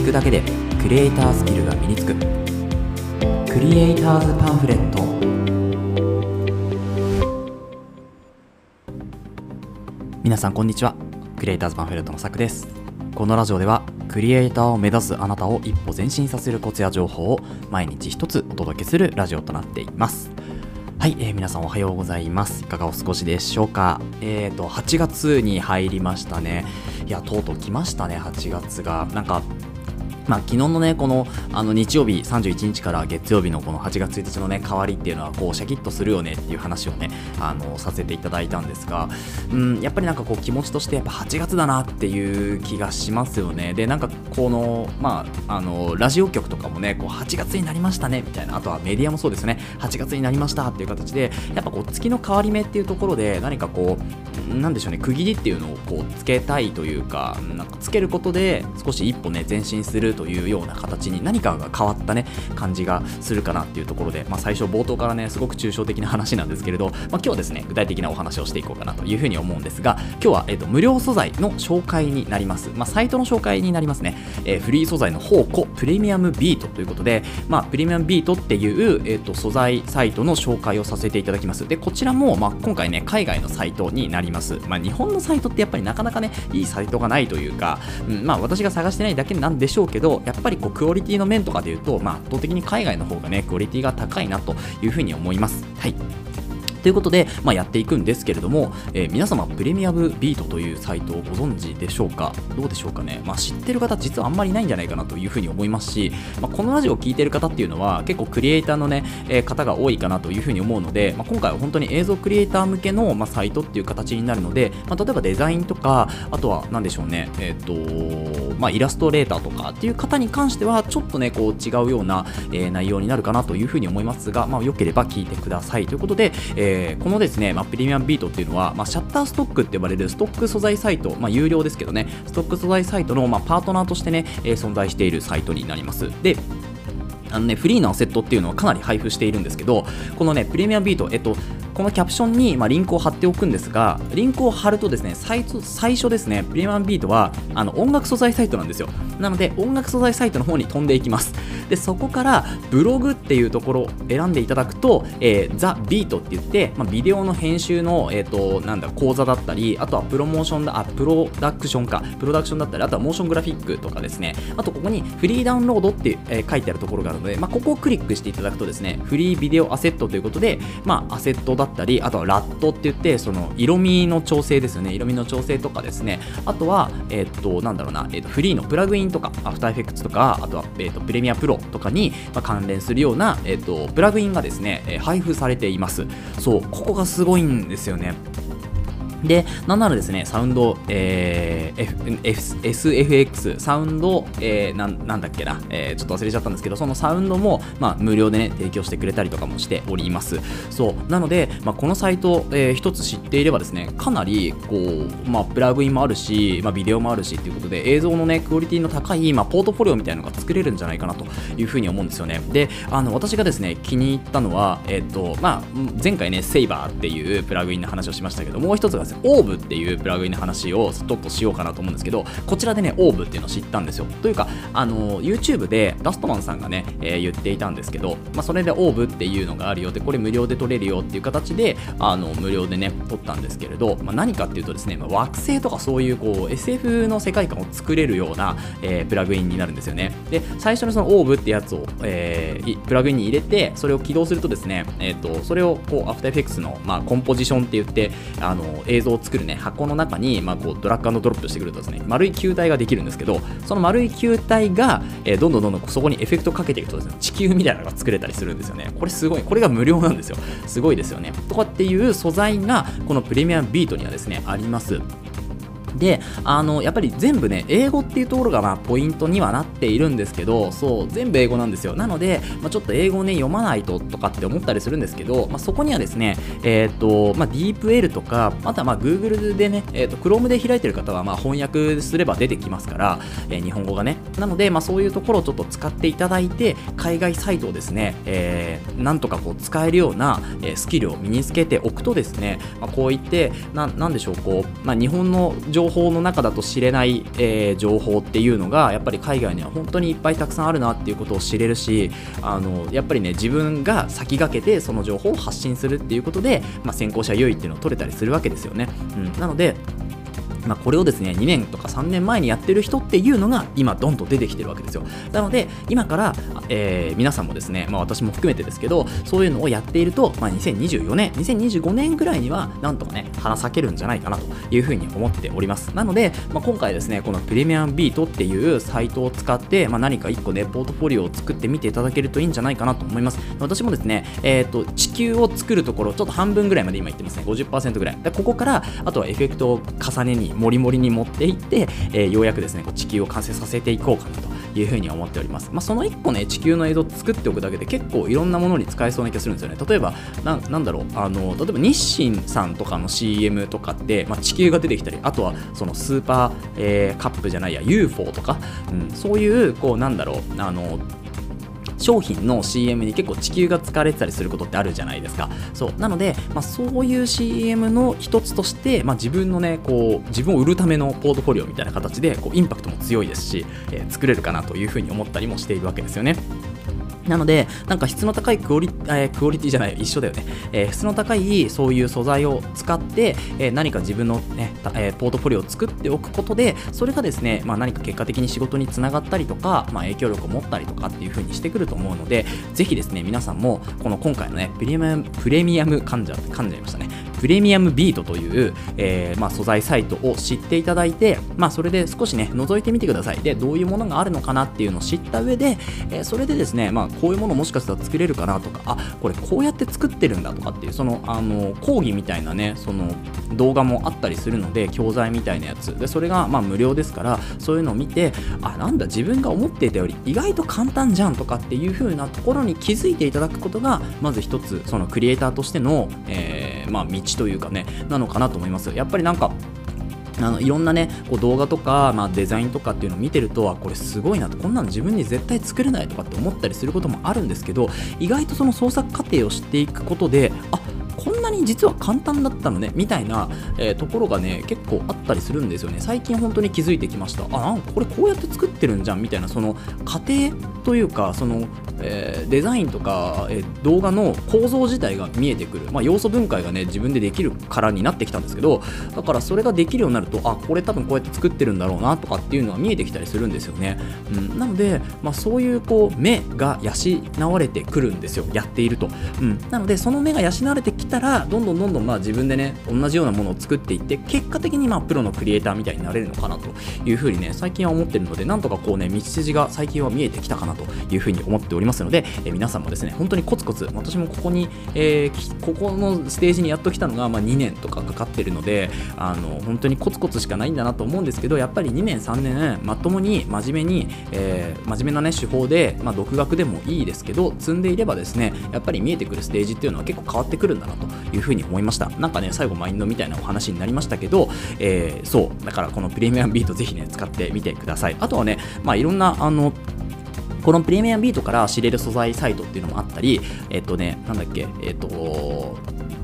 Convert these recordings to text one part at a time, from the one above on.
聞くだけでクリエイタースキルが身につくクリエイターズパンフレット皆さんこんにちはクリエイターズパンフレットのさくですこのラジオではクリエイターを目指すあなたを一歩前進させるコツや情報を毎日一つお届けするラジオとなっていますはい、えー、皆さんおはようございます。いかがお過ごしでしょうか？えっ、ー、と、8月に入りましたね。いや、とうとう来ましたね、8月が。なんか、まあ、昨日のね、このあの日曜日31日から月曜日のこの8月1日のね、代わりっていうのは、こう、シャキッとするよねっていう話をね、あの、させていただいたんですが、うん、やっぱりなんかこう、気持ちとして、やっぱ8月だなっていう気がしますよね。で、なんか、この、まあ、あの、ラジオ局とかもね、こう、8月になりましたね、みたいな、あとはメディアもそうですね、8月になりましたっていう形で、やっぱこう、月の変わり目っていうところで、何かこう、なんでしょうね、区切りっていうのをこう、つけたいというか、なんかつけることで、少し一歩ね、前進するというような形に何かが変わったね感じがするかなっていうところで、まあ、最初冒頭からねすごく抽象的な話なんですけれど、まあ、今日はですね具体的なお話をしていこうかなというふうに思うんですが今日は、えーと、無料素材の紹介になります、まあ、サイトの紹介になりますね、えー、フリー素材の宝庫プレミアムビートということで、まあ、プレミアムビートっていう、えーと、素材サイトの紹介をさせていただきます。でこちらも、まあ、今回ね海外のサイトになります、まあ、日本のサイトってやっぱりなかなかねいいサイトがないというか、うん、まあ私が探してないだけなんでしょうけどどやっぱりこうクオリティの面とかで言うと、まあ、圧倒的に海外の方がね、クオリティが高いなというふうに思います。はい。ということで、まあ、やっていくんですけれども、えー、皆様、プレミアムビートというサイトをご存知でしょうか？どうでしょうかね、まあ、知ってる方、実はあんまりいないんじゃないかなというふうに思いますし、まあ、このラジオを聴いてる方っていうのは、結構クリエイターのね、えー、方が多いかなというふうに思うので、まあ、今回は本当に映像クリエイター向けの、まあ、サイトっていう形になるので、まあ、例えばデザインとか、あとは何でしょうね、えっ、ー、と、まあ、イラストレーターとかっていう方に関しては、ちょっとね、こう違うような、えー、内容になるかなというふうに思いますが、まあ、よければ聞いてください。ということで、えー、このですね、まあ、プレミアムビートっていうのは、まあ、シャッターストックって呼ばれるストック素材サイト、まあ、有料ですけどね、ストック素材サイトの、まあ、パートナーとしてね、えー、存在しているサイトになります。で、あのね、フリーのアセットっていうのはかなり配布しているんですけど、このね、プレミアムビート、えっと、このキャプションに、まあ、リンクを貼っておくんですが、リンクを貼るとですね、最最初ですね、プレミアムビートはあの音楽素材サイトなんですよ。なので、音楽素材サイトの方に飛んでいきます。で、そこからブログっていうところを選んでいただくと、えー、ザ・ビートって言って、まあ、ビデオの編集の、えっ、ー、と、なんだ、講座だったり、あとはプロモーションだ、あ、プロダクションか、プロダクションだったり、あとはモーショングラフィックとかですね、あとここにフリーダウンロードって、えー、書いてあるところがあるので、まあ、ここをクリックしていただくとですね、フリービデオアセットということで、まあ、アセットだったり、あとはラットって言って、その色味の調整ですよね、色味の調整とかですね、あとは、えっ、ー、と、なんだろうな、えっ、ー、と、フリーのプラグインとか、アフターエフェクツとか、あとは、えっ、ー、と、プレミアプロとかに、まあ、関連するような、えっ、と、プラグインがですね、え配布されています。そう、ここがすごいんですよね。で、なんならですね、サウンド、えー、F SFX、サウンド、えー、ななんだっけな、えー、ちょっと忘れちゃったんですけど、そのサウンドも、まあ、無料でね、提供してくれたりとかもしております。そう。なので、まあ、このサイト、えー、一つ知っていればですね、かなり、こう、まあ、プラグインもあるし、まあ、ビデオもあるしっていうことで、映像のね、クオリティの高い、まあ、ポートフォリオみたいなのが作れるんじゃないかなというふうに思うんですよね。で、あの、私がですね、気に入ったのは、えっ、ー、と、まあ、前回ね、セイバーっていうプラグインの話をしましたけど、もう一つがですね、オーブっていうプラグインの話をちょっとしようかなと思うんですけど、こちらでね、オーブっていうのを知ったんですよ。というか、あの、YouTube でラストマンさんがね、えー、言っていたんですけど、まあ、それでオーブっていうのがあるよって、これ無料で取れるよっていう形で、あの、無料でね、取ったんですけれど、まあ、何かっていうとですね、まあ、惑星とかそういうこう、SF の世界観を作れるような、えー、プラグインになるんですよね。で、最初のそのオーブってやつを、えー、プラグインに入れて、それを起動するとですね、えっ、ー、と、それをこう、アフターエフェクスの、まあ、コンポジションって言って、あの、映映像を作るね、箱の中に、まあ、こうドラッグドロップしてくるとですね。丸い球体ができるんですけどその丸い球体が、えー、どんどんどんどんそこにエフェクトかけていくとですね地球みたいなのが作れたりするんですよね。これすごいこれが無料なんですよ。すごいですよね。とかっていう素材がこのプレミアムビートにはですねあります。で、あの、やっぱり全部ね、英語っていうところがまあポイントにはなっているんですけど、そう、全部英語なんですよ。なので、まあ、ちょっと英語ね、読まないととかって思ったりするんですけど、まあ、そこにはですね、えっ、ー、と、まあ、DeepL とか、あとはまあ Google でね、え、ー、と、Chrome で開いてる方はまあ翻訳すれば出てきますから、えー、日本語がね。なので、まあそういうところをちょっと使っていただいて、海外サイトをですね、えー、なんとかこう使えるような、スキルを身につけておくとですね、まあ、こういって、ななんでしょう、こう、まあ、日本の情情報の中だと知れない、えー、情報っていうのがやっぱり海外には本当にいっぱいたくさんあるなっていうことを知れるしあのやっぱりね自分が先駆けてその情報を発信するっていうことで、まあ、先行者優位っていうのを取れたりするわけですよね、うん、なのでまあ、これをですね2年とか3年前にやってる人っていうのが今どんと出てきてるわけですよ。なので今から、えー、皆さんもですね、まあ、私も含めてですけどそういうのをやっていると、まあ、2024年2025年ぐらいにはなんとかね花咲けるんじゃないかなというふうに思っております。なので、まあ、今回ですねこのプレミアムビートっていうサイトを使って、まあ、何か1個ねポートフォリオを作ってみていただけるといいんじゃないかなと思います。私もですね、えーと、と地球を作るところちょっと半分ぐらいまで今言ってますね。50%ぐらい。でここからあとはエフェクトを重ねにもりもりに持っていって、えー、ようやくですねこう地球を完成させていこうかなというふうに思っております、まあ、その1個ね地球の映像を作っておくだけで結構いろんなものに使えそうな気がするんですよね。例えばななんだろうあの例えば日清さんとかの CM とかって、まあ、地球が出てきたりあとはそのスーパー、えー、カップじゃないや UFO とか、うん、そういうこうなんだろうあの商品の CM に結構地球が使われてたりすることってあるじゃないですかそうなので、まあ、そういう CM の一つとして、まあ、自分のねこう自分を売るためのポートフォリオみたいな形でこうインパクトも強いですし、えー、作れるかなというふうに思ったりもしているわけですよね。なので、なんか質の高いクオリ,、えー、クオリティじゃない、一緒だよね、えー、質の高いそういう素材を使って、えー、何か自分の、ねえー、ポートフォリオを作っておくことで、それがですね、まあ、何か結果的に仕事につながったりとか、まあ、影響力を持ったりとかっていう風にしてくると思うので、ぜひですね、皆さんも、この今回のね、プレミアム、プレミアム噛んじゃ、噛んじゃいましたね、プレミアムビートという、えーまあ、素材サイトを知っていただいて、まあ、それで少しね、覗いてみてください。で、どういうものがあるのかなっていうのを知った上で、えー、それでですね、まあ、こういうものもしかしたら作れるかなとかあこれこうやって作ってるんだとかっていうそのあの講義みたいなねその動画もあったりするので教材みたいなやつでそれがまあ無料ですからそういうのを見てあなんだ自分が思っていたより意外と簡単じゃんとかっていう風なところに気づいていただくことがまず一つそのクリエイターとしての、えー、まあ、道というかねなのかなと思いますやっぱりなんかあのいろんなねこう動画とか、まあ、デザインとかっていうのを見てるとあこれすごいなと。こんなの自分に絶対作れないとかって思ったりすることもあるんですけど意外とその創作過程を知っていくことであこんなに実は簡単だったのねみたいな、えー、ところがね結構あったりするんですよね。最近本当に気づいてきました。あなんかこれこうやって作ってるんじゃんみたいなその過程というかそのえー、デザインとか、えー、動画の構造自体が見えてくる、まあ、要素分解がね自分でできるからになってきたんですけどだからそれができるようになるとあこれ多分こうやって作ってるんだろうなとかっていうのが見えてきたりするんですよね、うん、なので、まあ、そういうこう目が養われてくるんですよ。やっていると、うん、なのでその目が養われてきたらどんどんどんどんまあ自分でね同じようなものを作っていって結果的にまあプロのクリエイターみたいになれるのかなというふうにね最近は思ってるのでなんとかこうね道筋が最近は見えてきたかなというふうに思っております。ますので、え、皆さんもですね本当にコツコツ私もここに、えー、ここのステージにやっと来たのが、まあ、2年とかかかってるのであの本当にコツコツしかないんだなと思うんですけどやっぱり2年3年まともに真面目に、えー、真面目なね手法で、まあ、独学でもいいですけど積んでいればですねやっぱり見えてくるステージっていうのは結構変わってくるんだなというふうに思いました。なんかね最後マインドみたいなお話になりましたけど、えー、そうだからこのプレミアムビートぜひね使ってみてください。あとはねまあいろんなあのこのプレミアムビートから知れる素材サイトっていうのもあったり、えっとね、なんだっけ、えっと、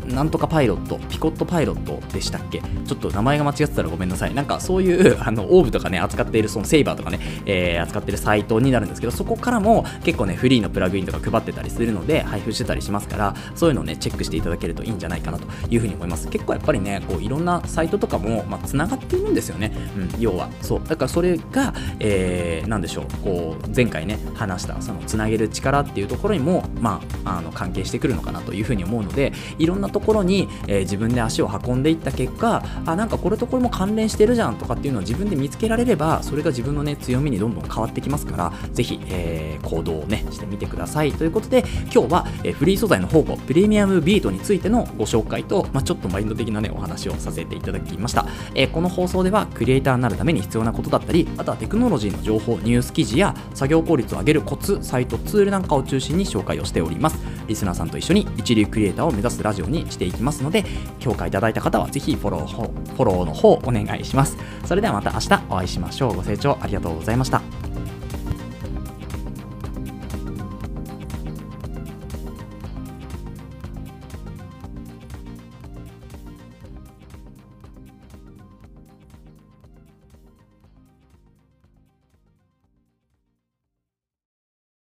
なんとかパイロット、ピコットパイロットでしたっけ？ちょっと名前が間違ってたらごめんなさい。なんかそういう あのオーブとかね、扱っている、そのセイバーとかね、えー、扱っているサイトになるんですけど、そこからも結構ね、フリーのプラグインとか配ってたりするので、配布してたりしますから、そういうのをね、チェックしていただけるといいんじゃないかなというふうに思います。結構やっぱりね、こういろんなサイトとかも、まあ、繋がっているんですよね。うん、要は。そう。だからそれが、えー、なんでしょう、こう、前回ね、話した、その、つなげる力っていうところにも、まあ、あの、関係してくるのかなというふうに思うので、いろんなところに、えー、自分で足を運んでいった結果あなんかこれとこれも関連してるじゃんとかっていうのを自分で見つけられればそれが自分のね強みにどんどん変わってきますからぜひ、えー、行動をねしてみてください。ということで今日は、えー、フリー素材の宝庫プレミアムビートについてのご紹介と、まあ、ちょっとマインド的なねお話をさせていただきました、えー、この放送ではクリエイターになるために必要なことだったりあとはテクノロジーの情報ニュース記事や作業効率を上げるコツサイトツールなんかを中心に紹介をしております。リスナーさんと一緒に一流クリエイターを目指すラジオにしていきますので評価いただいた方はぜひフォローフォローの方お願いします。それではまた明日お会いしましょう。ご清聴ありがとうございました。